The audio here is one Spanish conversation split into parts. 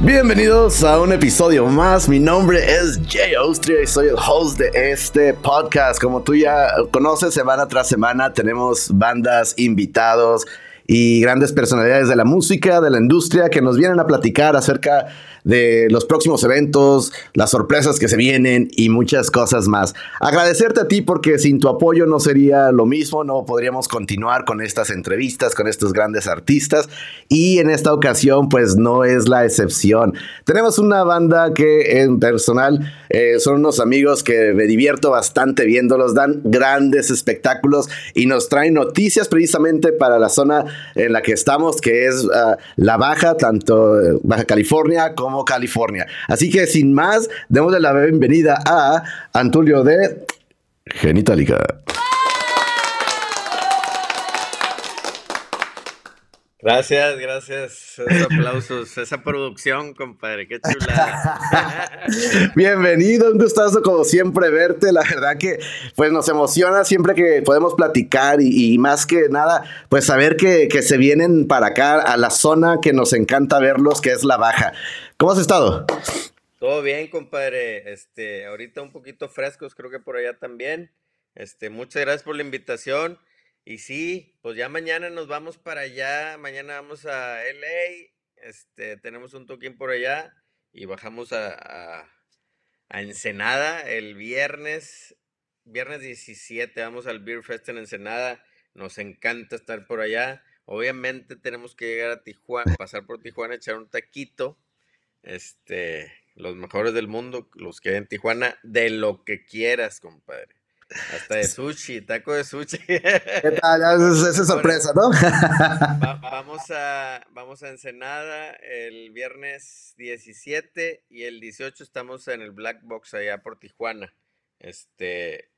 Bienvenidos a un episodio más. Mi nombre es Jay Austria y soy el host de este podcast. Como tú ya conoces, semana tras semana tenemos bandas, invitados y grandes personalidades de la música, de la industria, que nos vienen a platicar acerca de los próximos eventos, las sorpresas que se vienen y muchas cosas más. Agradecerte a ti porque sin tu apoyo no sería lo mismo, no podríamos continuar con estas entrevistas con estos grandes artistas y en esta ocasión pues no es la excepción. Tenemos una banda que en personal eh, son unos amigos que me divierto bastante viéndolos, dan grandes espectáculos y nos traen noticias precisamente para la zona en la que estamos, que es uh, la Baja, tanto eh, Baja California como California. Así que sin más, démosle la bienvenida a Antulio de Genitalica. Gracias, gracias. Esos aplausos, esa producción, compadre, qué chula. Bienvenido, un gustazo como siempre verte. La verdad que pues nos emociona siempre que podemos platicar y, más que nada, pues saber que, que, se vienen para acá a la zona que nos encanta verlos, que es la baja. ¿Cómo has estado? Todo bien, compadre. Este, ahorita un poquito frescos, creo que por allá también. Este, muchas gracias por la invitación. Y sí, pues ya mañana nos vamos para allá, mañana vamos a LA, este, tenemos un toquín por allá y bajamos a, Ensenada el viernes, viernes 17, vamos al Beer Fest en Ensenada, nos encanta estar por allá. Obviamente tenemos que llegar a Tijuana, pasar por Tijuana, echar un taquito, este, los mejores del mundo, los que hay en Tijuana, de lo que quieras, compadre. Hasta de sushi, taco de sushi. ¿Qué tal? Esa es sorpresa, ¿no? vamos, a, vamos a Ensenada el viernes 17 y el 18 estamos en el Black Box allá por Tijuana. Este,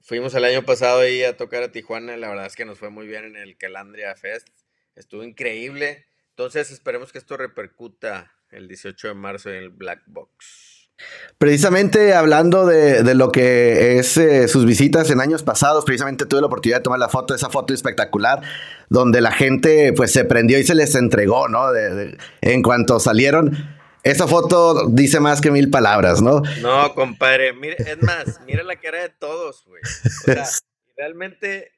fuimos el año pasado ahí a tocar a Tijuana, la verdad es que nos fue muy bien en el Calandria Fest. Estuvo increíble. Entonces esperemos que esto repercuta el 18 de marzo en el Black Box. Precisamente hablando de, lo que es eh, sus visitas en años pasados, precisamente tuve la oportunidad de tomar la foto, esa foto espectacular, donde la gente pues se prendió y se les entregó, ¿no? en cuanto salieron, esa foto dice más que mil palabras, ¿no? No, compadre, mire, es más, mira la cara de todos, güey. O sea, realmente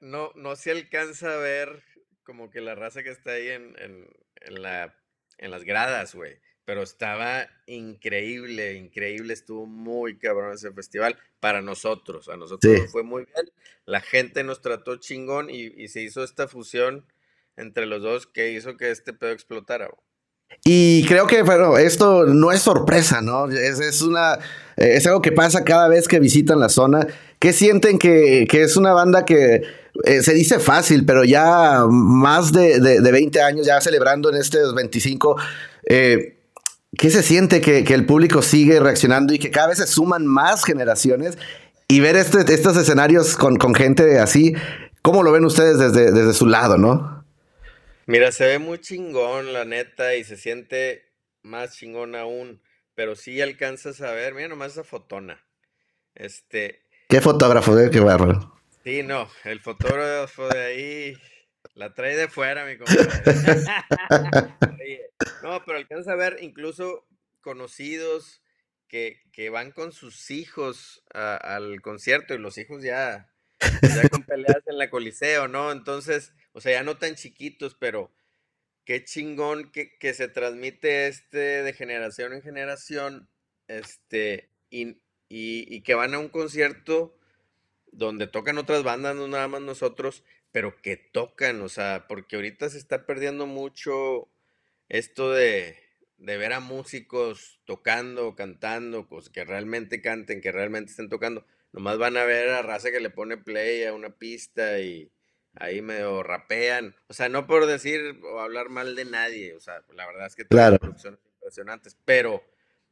no, no se alcanza a ver como que la raza que está ahí en, la, en las gradas, güey pero estaba increíble, increíble, estuvo muy cabrón ese festival para nosotros, a nosotros fue muy bien, la gente nos trató chingón y, se hizo esta fusión entre los dos que hizo que este pedo explotara. Y creo que, bueno, esto no es sorpresa, ¿no? Es, una, es algo que pasa cada vez que visitan la zona. ¿Qué sienten que, es una banda que eh, se dice fácil, pero ya más de, de, 20 años, ya celebrando en este 25, eh, ¿Qué se siente que, el público sigue reaccionando y que cada vez se suman más generaciones? Y ver este, estos escenarios con, gente así, ¿cómo lo ven ustedes desde, desde su lado, no? Mira, se ve muy chingón, la neta, y se siente más chingón aún, pero sí alcanzas a ver, mira nomás esa fotona. Este. ¿Qué fotógrafo? Eh? Qué bárbaro. Sí, no, el fotógrafo de ahí la trae de fuera, mi compadre. no, pero alcanza a ver incluso conocidos que, van con sus hijos al concierto y los hijos ya, ya con peleas en la Coliseo, ¿no? Entonces, o sea, ya no tan chiquitos, pero qué chingón que, se transmite este de generación en generación, este, y, y que van a un concierto donde tocan otras bandas, no nada más nosotros, pero que tocan, o sea, porque ahorita se está perdiendo mucho esto de, ver a músicos tocando, cantando, pues que realmente canten, que realmente estén tocando. Nomás van a ver a raza que le pone play a una pista y ahí medio rapean. O sea, no por decir o hablar mal de nadie, o sea, la verdad es que todas las producciones impresionantes, pero,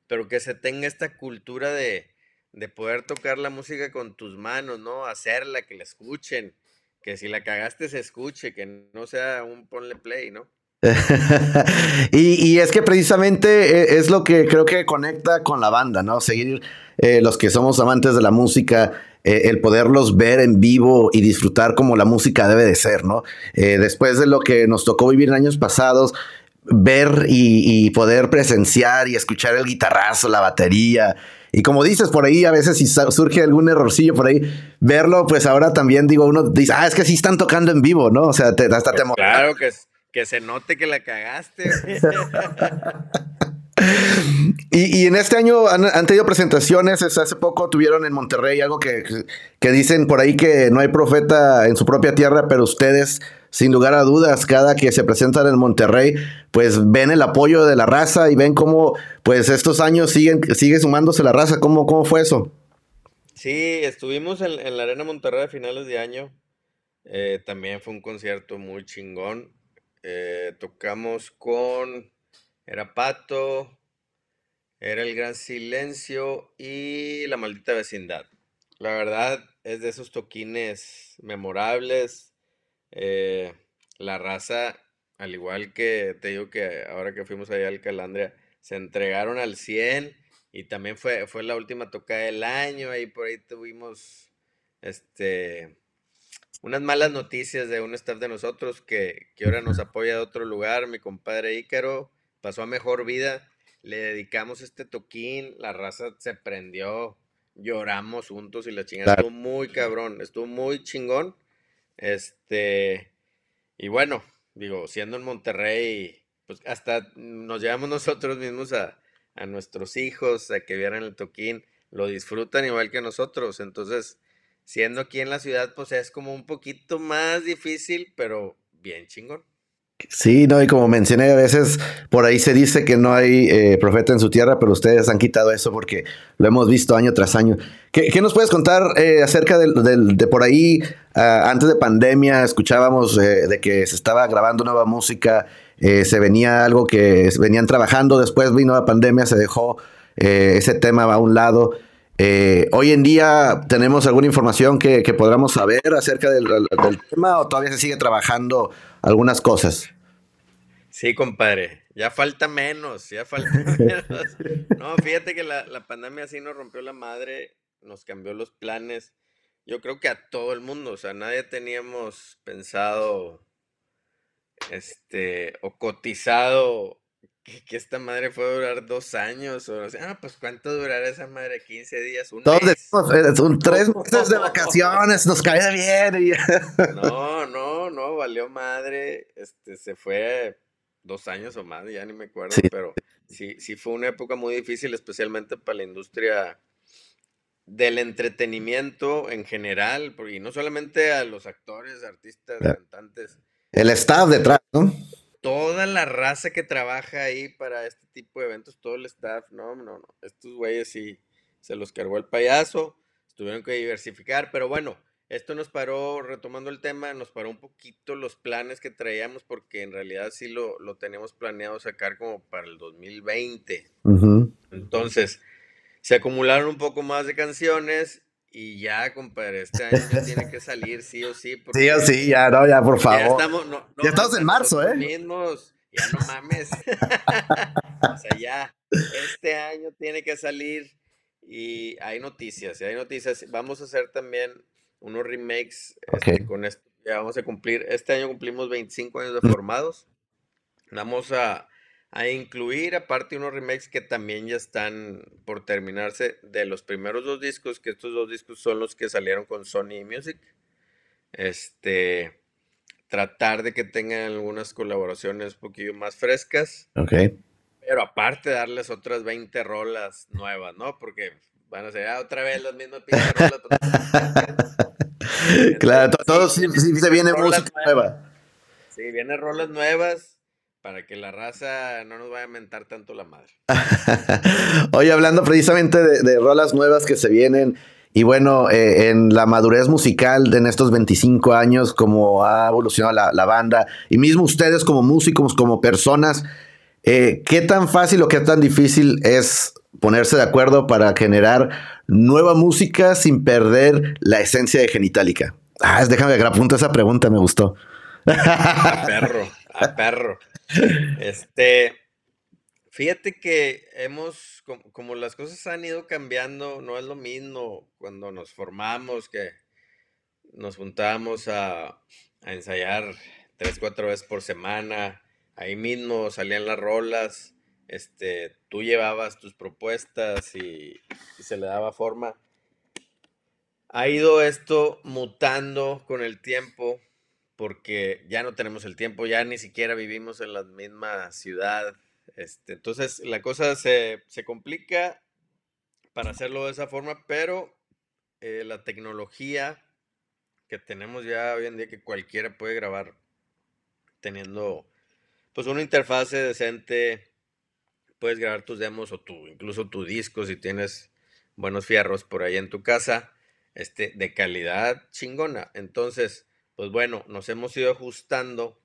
pero que se tenga esta cultura de, de poder tocar la música con tus manos, ¿no? Hacerla, que la escuchen que si la cagaste se escuche, que no sea un ponle play, ¿no? y, es que precisamente eh, es lo que creo que conecta con la banda, ¿no? Seguir eh, los que somos amantes de la música, eh, el poderlos ver en vivo y disfrutar como la música debe de ser, ¿no? después de lo que nos tocó vivir en años pasados, ver y, poder presenciar y escuchar el guitarrazo, la batería. Y como dices, por ahí a veces si surge algún errorcillo por ahí, verlo, pues ahora también digo, uno dice, ah, es que sí están tocando en vivo, ¿no? O sea, te, hasta te Claro que, que se note que la cagaste. Y, en este año han, tenido presentaciones, hace poco tuvieron en Monterrey algo que, que, dicen por ahí que no hay profeta en su propia tierra, pero ustedes, sin lugar a dudas, cada que se presentan en Monterrey, pues ven el apoyo de la raza y ven cómo, pues estos años siguen, sigue sumándose la raza. ¿Cómo, cómo fue eso? Sí, estuvimos en, la Arena Monterrey a finales de año. Eh, también fue un concierto muy chingón. Eh, tocamos con era Pato, era El Gran Silencio y La Maldita Vecindad. La verdad es de esos toquines memorables. Eh, la raza, al igual que te digo que ahora que fuimos allá al Calandria, se entregaron al 100 y también fue, fue la última tocada del año. Ahí por ahí tuvimos este unas malas noticias de un staff de nosotros que, que ahora nos apoya de otro lugar, mi compadre Ícaro pasó a mejor vida. Le dedicamos este toquín, la raza se prendió, lloramos juntos y la chingada estuvo muy cabrón, estuvo muy chingón. Este, y bueno, digo, siendo en Monterrey, pues hasta nos llevamos nosotros mismos a, a nuestros hijos a que vieran el toquín, lo disfrutan igual que nosotros. Entonces, siendo aquí en la ciudad, pues es como un poquito más difícil, pero bien chingón. Sí, no, y como mencioné, a veces por ahí se dice que no hay eh, profeta en su tierra, pero ustedes han quitado eso porque lo hemos visto año tras año. ¿Qué, nos puedes contar eh, acerca de, por ahí, ah, antes de pandemia, escuchábamos eh, de que se estaba grabando nueva música, se venía algo que venían trabajando, después vino la pandemia, se dejó ese tema a un lado. Hoy en día, ¿tenemos alguna información que, que podamos saber acerca del, del tema o todavía se sigue trabajando? algunas cosas. Sí, compadre, ya falta menos, ya falta menos. No, fíjate que la, pandemia sí nos rompió la madre, nos cambió los planes. Yo creo que a todo el mundo, o sea, nadie teníamos pensado, este, o cotizado que, esta madre fue a durar dos años. O, sea, ah, pues cuánto durará esa madre, 15 días, un Todos mes. son tres meses de vacaciones, nos cae bien. no, no, no, valió madre. Este, se fue dos años o más, ya ni me acuerdo, pero sí, sí fue una época muy difícil, especialmente para la industria del entretenimiento en general, y no solamente a los actores, artistas, cantantes. El staff detrás, ¿no? Toda la raza que trabaja ahí para este tipo de eventos, todo el staff, no, no, no, estos güeyes sí se los cargó el payaso, tuvieron que diversificar, pero bueno, esto nos paró, retomando el tema, nos paró un poquito los planes que traíamos porque en realidad sí lo, lo teníamos planeado sacar como para el 2020. Entonces, se acumularon un poco más de canciones y ya, compadre, este año tiene que salir sí o sí. Sí o sí, ya, no, ya, por favor. Ya estamos, ya estamos en marzo, ¿eh? Mismos, ya no mames. o sea, ya, este año tiene que salir y hay noticias, y hay noticias. Vamos a hacer también unos remakes este, con esto. Ya vamos a cumplir, este año cumplimos 25 años de formados. Vamos a a incluir aparte unos remakes que también ya están por terminarse de los primeros dos discos, que estos dos discos son los que salieron con Sony Music. Este, tratar de que tengan algunas colaboraciones un poquillo más frescas. Ok. Pero aparte darles otras 20 rolas nuevas, ¿no? Porque van a ser ah, otra vez las mismas rolas. claro, todo sí, se viene música nueva. Sí, vienen rolas nuevas para que la raza no nos vaya a mentar tanto la madre. Oye, hablando precisamente de, rolas nuevas que se vienen, y bueno, eh, en la madurez musical de en estos 25 años, como ha evolucionado la, banda, y mismo ustedes como músicos, como personas, eh, ¿qué tan fácil o qué tan difícil es ponerse de acuerdo para generar nueva música sin perder la esencia de Genitalica? Ah, déjame que apunto esa pregunta, me gustó. A perro, a perro. Este, fíjate que hemos, como, las cosas han ido cambiando, no es lo mismo cuando nos formamos, que nos juntamos a, ensayar tres, cuatro veces por semana, ahí mismo salían las rolas, este, tú llevabas tus propuestas y, se le daba forma. Ha ido esto mutando con el tiempo porque ya no tenemos el tiempo, ya ni siquiera vivimos en la misma ciudad. Este, entonces la cosa se, complica para hacerlo de esa forma, pero eh, la tecnología que tenemos ya hoy en día que cualquiera puede grabar teniendo pues una interfase decente, puedes grabar tus demos o tu, incluso tu disco si tienes buenos fierros por ahí en tu casa, este, de calidad chingona. Entonces, pues bueno, nos hemos ido ajustando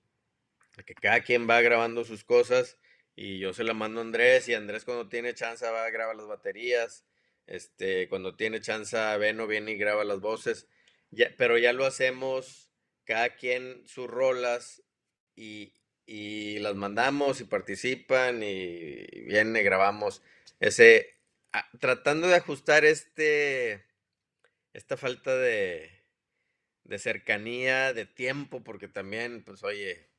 a que cada quien va grabando sus cosas y yo se la mando a Andrés y Andrés cuando tiene chance va a grabar las baterías, este, cuando tiene chance Beno viene y graba las voces, pero ya lo hacemos cada quien sus rolas y, y las mandamos y participan y viene, grabamos ese, tratando de ajustar este, esta falta de, de cercanía, de tiempo, porque también, pues oye,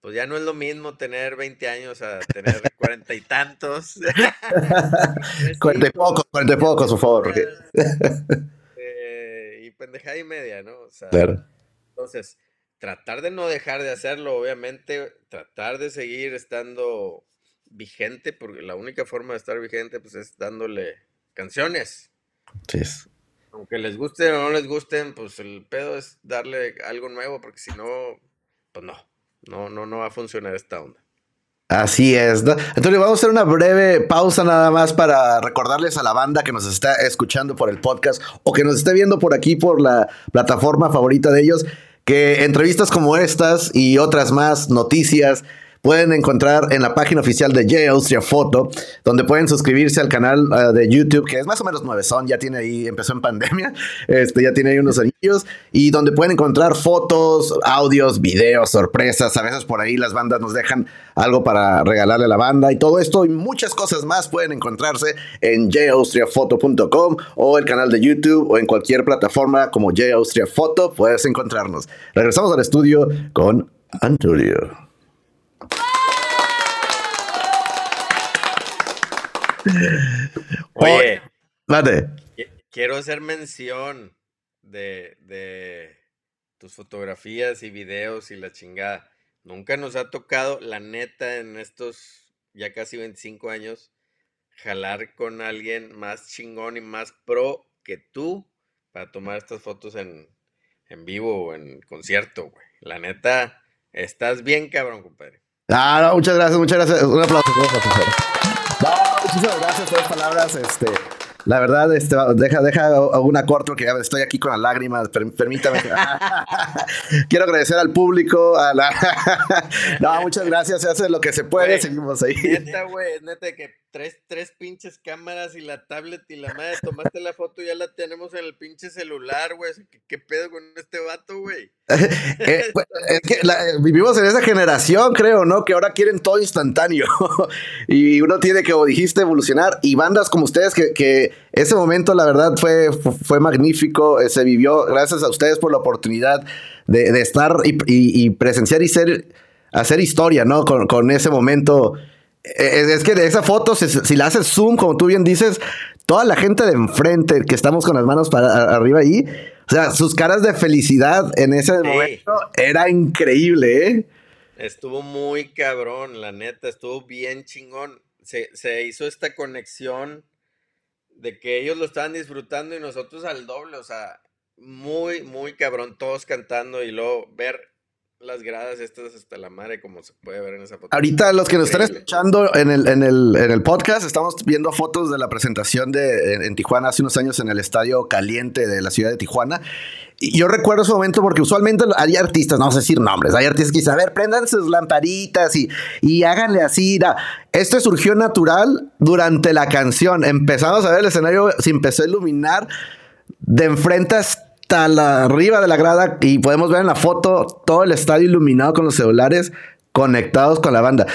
pues ya no es lo mismo tener 20 años a tener cuarenta y tantos. cuarenta y pocos, cuarenta y pocos, por favor. Eh, y pendejada y media, ¿no? O sea, claro. Entonces, tratar de no dejar de hacerlo, obviamente, tratar de seguir estando vigente, porque la única forma de estar vigente pues es dándole canciones. Sí. Aunque les gusten o no les gusten, pues el pedo es darle algo nuevo, porque si no, pues no, no, no, no va a funcionar esta onda. Así es. Entonces vamos a hacer una breve pausa nada más para recordarles a la banda que nos está escuchando por el podcast o que nos esté viendo por aquí por la plataforma favorita de ellos que entrevistas como estas y otras más, noticias, pueden encontrar en la página oficial de J Austria Foto, donde pueden suscribirse al canal uh, de YouTube, que es más o menos nueve son, ya tiene ahí, empezó en pandemia, este, ya tiene ahí unos anillos, y donde pueden encontrar fotos, audios, videos, sorpresas, a veces por ahí las bandas nos dejan algo para regalarle a la banda, y todo esto y muchas cosas más pueden encontrarse en jaustriafoto.com o el canal de YouTube o en cualquier plataforma como J Austria Foto, puedes encontrarnos. Regresamos al estudio con Antonio. Oye, quiero hacer mención de, tus fotografías y videos y la chingada. Nunca nos ha tocado, la neta, en estos ya casi 25 años, jalar con alguien más chingón y más pro que tú para tomar estas fotos en, vivo o en concierto, güey. La neta, estás bien cabrón, compadre. Ah, muchas gracias, muchas gracias. Un aplauso. Muchísimas gracias por las palabras. Este, la verdad, este, deja, deja una corto que estoy aquí con las lágrimas. permítame. Quiero agradecer al público. A la no, muchas gracias. Se hace lo que se puede. seguimos ahí. Neta, güey, neta que tres, tres pinches cámaras y la tablet y la madre. Tomaste la foto y ya la tenemos en el pinche celular, güey. ¿Qué, pedo con este vato, güey? Eh, pues, es que vivimos en esa generación, creo, ¿no? Que ahora quieren todo instantáneo. y uno tiene que, como dijiste, evolucionar. Y bandas como ustedes que, que ese momento, la verdad, fue, fue magnífico. Eh, se vivió gracias a ustedes por la oportunidad de, estar y, presenciar y ser, hacer historia, ¿no? Con, ese momento. Eh, es, que de esa foto, si, la haces zoom, como tú bien dices, toda la gente de enfrente que estamos con las manos para arriba ahí, o sea, sus caras de felicidad en ese momento era increíble, ¿eh? Estuvo muy cabrón, la neta, estuvo bien chingón. Se, se hizo esta conexión de que ellos lo estaban disfrutando y nosotros al doble, o sea, muy, muy cabrón, todos cantando y luego ver las gradas estas hasta la madre como se puede ver en esa foto. Ahorita los que nos están escuchando en el, en, el, en el podcast, estamos viendo fotos de la presentación de, en, Tijuana hace unos años en el Estadio Caliente de la ciudad de Tijuana. Y yo recuerdo ese momento porque usualmente hay artistas, no vamos a decir nombres, hay artistas que dicen, a ver, prendan sus lamparitas y, y háganle así. Esto surgió natural durante la canción. Empezamos a ver el escenario, se empezó a iluminar de enfrente hasta la arriba de la grada y podemos ver en la foto todo el estadio iluminado con los celulares conectados con la banda.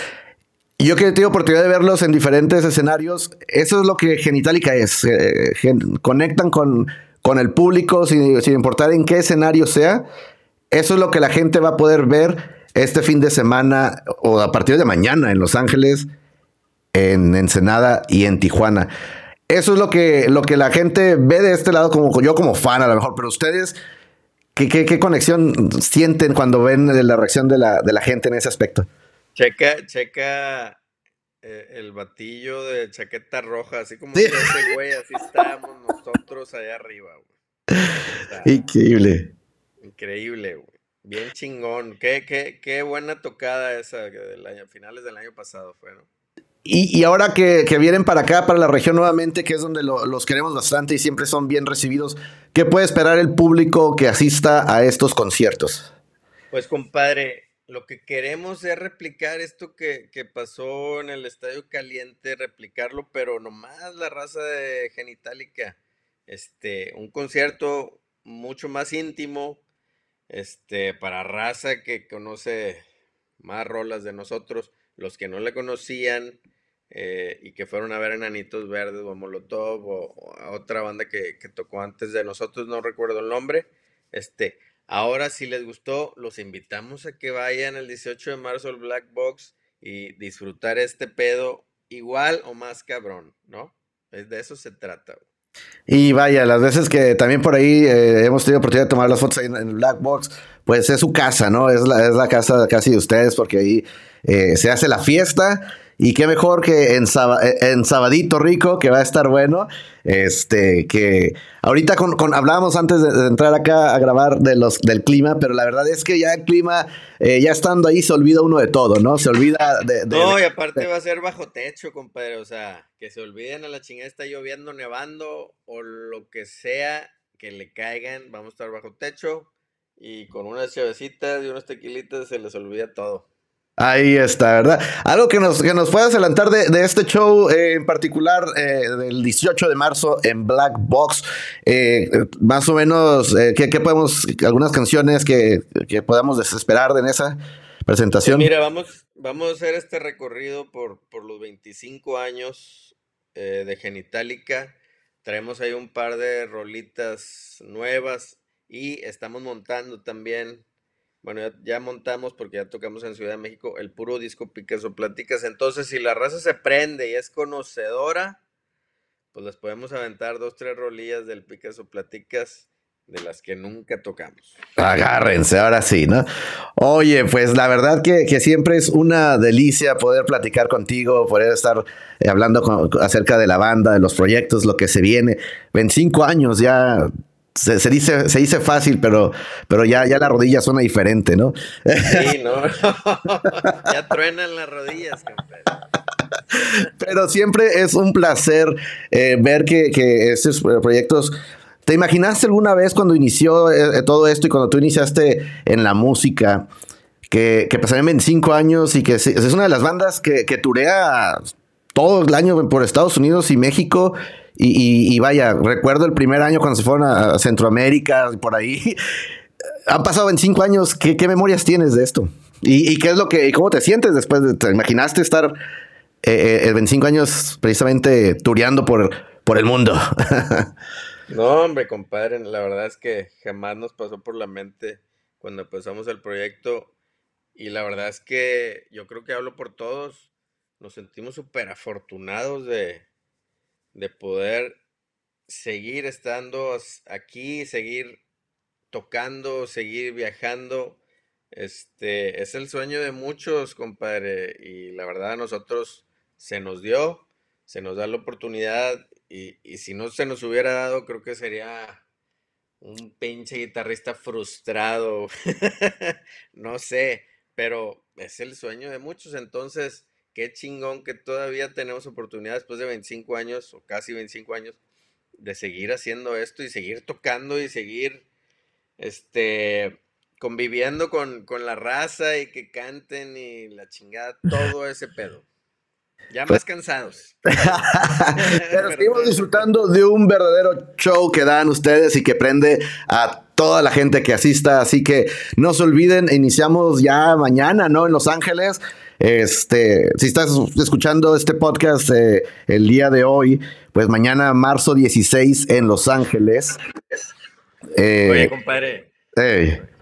Yo que he tenido oportunidad de verlos en diferentes escenarios, eso es lo que Genitalica es. Eh, conectan con, con el público sin, sin, importar en qué escenario sea. Eso es lo que la gente va a poder ver este fin de semana o a partir de mañana en Los Ángeles, en Ensenada y en Tijuana. Eso es lo que, lo que la gente ve de este lado, como yo como fan a lo mejor, pero ustedes, ¿qué, qué, conexión sienten cuando ven la reacción de la, de la gente en ese aspecto? Checa, checa eh, el batillo de chaqueta roja, así como ese güey, así estamos nosotros allá arriba, güey. Increíble. Increíble, güey. Bien chingón. Qué, qué, qué buena tocada esa del año, finales del año pasado fue, ¿no? Y, ahora que, vienen para acá, para la región nuevamente, que es donde los queremos bastante y siempre son bien recibidos, ¿qué puede esperar el público que asista a estos conciertos? Pues compadre, lo que queremos es replicar esto que, pasó en el Estadio Caliente, replicarlo, pero nomás la raza de Genitalica. Este, un concierto mucho más íntimo, este, para raza que conoce más rolas de nosotros, los que no le conocían, eh, y que fueron a ver Enanitos Verdes o Molotov o, otra banda que, tocó antes de nosotros, no recuerdo el nombre. Este, ahora si les gustó, los invitamos a que vayan el 18 de marzo al Black Box y disfrutar este pedo igual o más cabrón, ¿no? Es de eso se trata. Y vaya, las veces que también por ahí eh, hemos tenido oportunidad de tomar las fotos ahí en, el Black Box, pues es su casa, ¿no? Es la, es la casa casi de ustedes porque ahí eh, se hace la fiesta y qué mejor que en, eh, en Sabadito Rico, que va a estar bueno. Este, que ahorita con, hablábamos antes de, entrar acá a grabar de los, del clima, pero la verdad es que ya el clima, eh, ya estando ahí, se olvida uno de todo, ¿no? Se olvida de. no, y aparte va a ser bajo techo, compadre. O sea, que se olviden a la chingada, está lloviendo, nevando o lo que sea que le caigan. Vamos a estar bajo techo y con unas chavecitas y unos tequilitas se les olvida todo. Ahí está, ¿verdad? Algo que nos, que nos puedas adelantar de, este show eh, en particular eh, del 18 de marzo en Black Box. Eh, más o menos, ¿qué, podemos, algunas canciones que, podamos desesperar en esa presentación? Mira, vamos, vamos a hacer este recorrido por, por los 25 años de Genitalica. Traemos ahí un par de rolitas nuevas y estamos montando también bueno, ya, montamos porque ya tocamos en Ciudad de México el puro disco Picasso Platicas. Entonces, si la raza se prende y es conocedora, pues les podemos aventar dos, tres rolillas del Picasso Platicas de las que nunca tocamos. Agárrense, ahora sí, ¿no? Oye, pues la verdad que, siempre es una delicia poder platicar contigo, poder estar eh, hablando acerca de la banda, de los proyectos, lo que se viene. 25 años ya se, dice, se dice fácil, pero, pero ya, ya la rodilla suena diferente, ¿no? Sí, no. ya truenan las rodillas, Pero siempre es un placer eh, ver que, que estos proyectos. ¿Te imaginaste alguna vez cuando inició eh, todo esto y cuando tú iniciaste en la música? Que, que pasarían 25 años y que es una de las bandas que, que turea todo el año por Estados Unidos y México y, vaya, recuerdo el primer año cuando se fueron a Centroamérica y por ahí. Han pasado 25 años. ¿Qué, memorias tienes de esto? ¿Y, qué es lo que, cómo te sientes después de, te imaginaste estar eh, 25 eh, años precisamente tureando por, por el mundo? no, hombre, compadre, la verdad es que jamás nos pasó por la mente cuando empezamos el proyecto. Y la verdad es que yo creo que hablo por todos. Nos sentimos súper afortunados de, de poder seguir estando aquí, seguir tocando, seguir viajando. Este es el sueño de muchos, compadre, y la verdad a nosotros se nos dio, se nos da la oportunidad y, y si no se nos hubiera dado, creo que sería un pinche guitarrista frustrado, no sé, pero es el sueño de muchos, entonces qué chingón que todavía tenemos oportunidad después de 25 años o casi 25 años de seguir haciendo esto y seguir tocando y seguir este conviviendo con, la raza y que canten y la chingada, todo ese pedo. Ya más cansados. Pero seguimos disfrutando de un verdadero show que dan ustedes y que prende a toda la gente que asista. Así que no se olviden, iniciamos ya mañana, ¿no? En Los Ángeles. Este, si estás escuchando este podcast eh, el día de hoy, pues mañana, marzo 16, en Los Ángeles. Eh, Oye, compadre,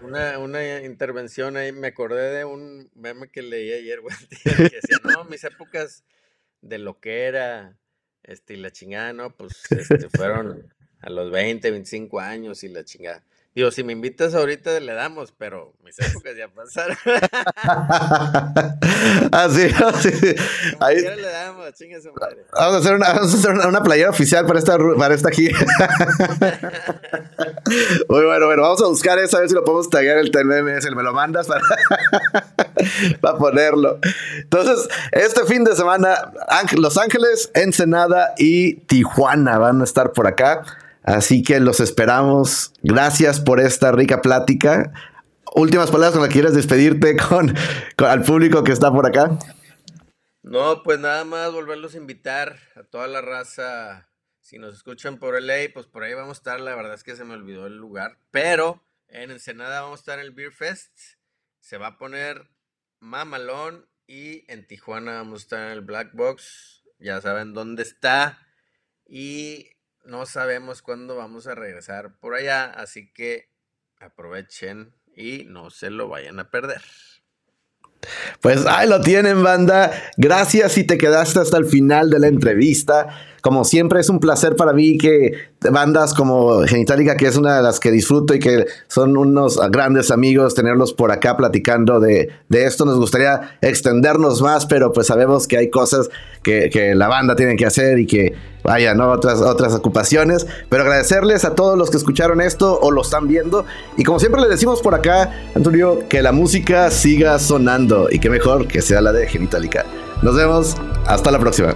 Una, una, intervención ahí, me acordé de un meme que leí ayer, güey, que decía, no, mis épocas de lo que era, este, y la chingada, ¿no? Pues, este, fueron a los 20, 25 años y la chingada. Digo, si me invitas ahorita le damos, pero mis épocas ya pasaron. así, así. Ahí... le damos, chinga su madre. Vamos a hacer una, vamos a hacer una, playera oficial para esta, para esta gira. Muy bueno, bueno, vamos a buscar eso, a ver si lo podemos taggear el TMMS, me lo mandas para, para ponerlo. Entonces, este fin de semana, Los Ángeles, Ensenada y Tijuana van a estar por acá. Así que los esperamos. Gracias por esta rica plática. Últimas palabras con las que quieras despedirte con, al público que está por acá. No, pues nada más volverlos a invitar a toda la raza. Si nos escuchan por LA, pues por ahí vamos a estar. La verdad es que se me olvidó el lugar. Pero en Ensenada vamos a estar en el Beer Fest. Se va a poner mamalón. Y en Tijuana vamos a estar en el Black Box. Ya saben dónde está. Y no sabemos cuándo vamos a regresar por allá, así que aprovechen y no se lo vayan a perder. Pues ahí lo tienen, banda. Gracias si te quedaste hasta el final de la entrevista. Como siempre es un placer para mí que bandas como Genitalica, que es una de las que disfruto y que son unos grandes amigos, tenerlos por acá platicando de, esto. Nos gustaría extendernos más, pero pues sabemos que hay cosas que, la banda tiene que hacer y que vaya, ¿no? Otras, otras ocupaciones. Pero agradecerles a todos los que escucharon esto o lo están viendo. Y como siempre les decimos por acá, Antonio, que la música siga sonando y que mejor que sea la de Genitalica. Nos vemos, hasta la próxima.